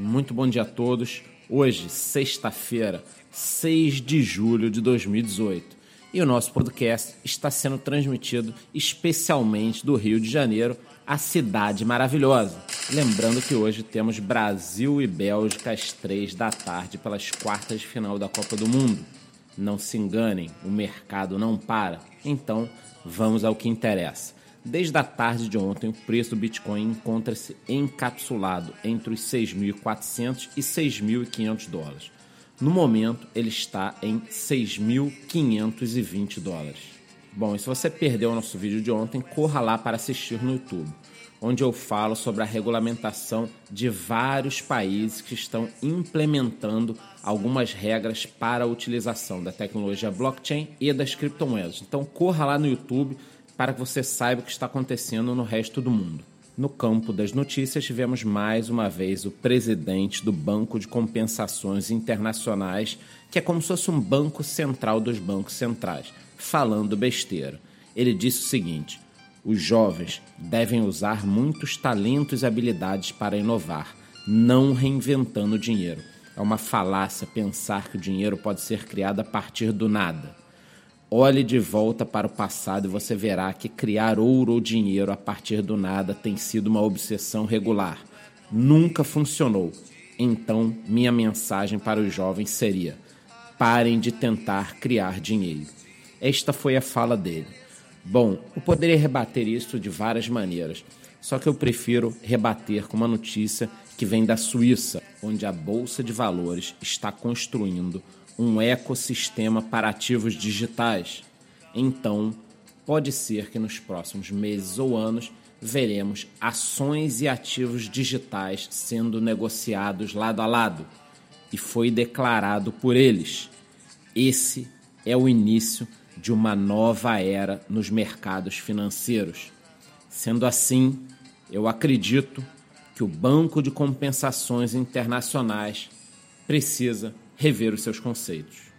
Muito bom dia a todos. Hoje, sexta-feira, 6 de julho de 2018. E o nosso podcast está sendo transmitido especialmente do Rio de Janeiro, a cidade maravilhosa. Lembrando que hoje temos Brasil e Bélgica às três da tarde pelas quartas de final da Copa do Mundo. Não se enganem, o mercado não para. Então, vamos ao que interessa. Desde a tarde de ontem, o preço do Bitcoin encontra-se encapsulado entre os 6.400 e 6.500 dólares. No momento, ele está em 6.520 dólares. Bom, e se você perdeu o nosso vídeo de ontem, corra lá para assistir no YouTube, onde eu falo sobre a regulamentação de vários países que estão implementando algumas regras para a utilização da tecnologia blockchain e das criptomoedas. Então, corra lá no YouTube para que você saiba o que está acontecendo no resto do mundo. No campo das notícias, tivemos mais uma vez o presidente do Banco de Compensações Internacionais, que é como se fosse um banco central dos bancos centrais, falando besteira. Ele disse o seguinte: os jovens devem usar muitos talentos e habilidades para inovar, não reinventando o dinheiro. É uma falácia pensar que o dinheiro pode ser criado a partir do nada. Olhe de volta para o passado e você verá que criar ouro ou dinheiro a partir do nada tem sido uma obsessão regular. Nunca funcionou. Então, minha mensagem para os jovens seria: parem de tentar criar dinheiro. Esta foi a fala dele. Bom, eu poderia rebater isso de várias maneiras, só que eu prefiro rebater com uma notícia que vem da Suíça, onde a Bolsa de Valores está construindo um ecossistema para ativos digitais. Então, pode ser que nos próximos meses ou anos veremos ações e ativos digitais sendo negociados lado a lado. E foi declarado por eles. Esse é o início de uma nova era nos mercados financeiros. Sendo assim, eu acredito que o Banco de Compensações Internacionais precisa rever os seus conceitos.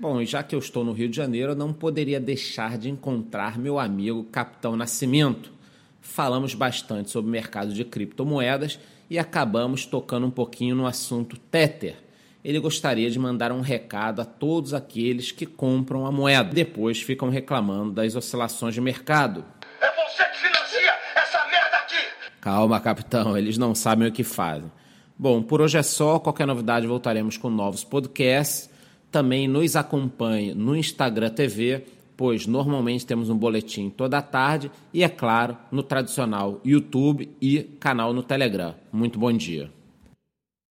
Bom, e já que eu estou no Rio de Janeiro, eu não poderia deixar de encontrar meu amigo Capitão Nascimento. Falamos bastante sobre o mercado de criptomoedas e acabamos tocando um pouquinho no assunto Tether. Ele gostaria de mandar um recado a todos aqueles que compram a moeda, depois ficam reclamando das oscilações de mercado. É você que financia essa merda aqui! Calma, capitão, eles não sabem o que fazem. Bom, por hoje é só. Qualquer novidade voltaremos com novos podcasts. Também nos acompanhe no Instagram TV, pois normalmente temos um boletim toda tarde e, é claro, no tradicional YouTube e canal no Telegram. Muito bom dia.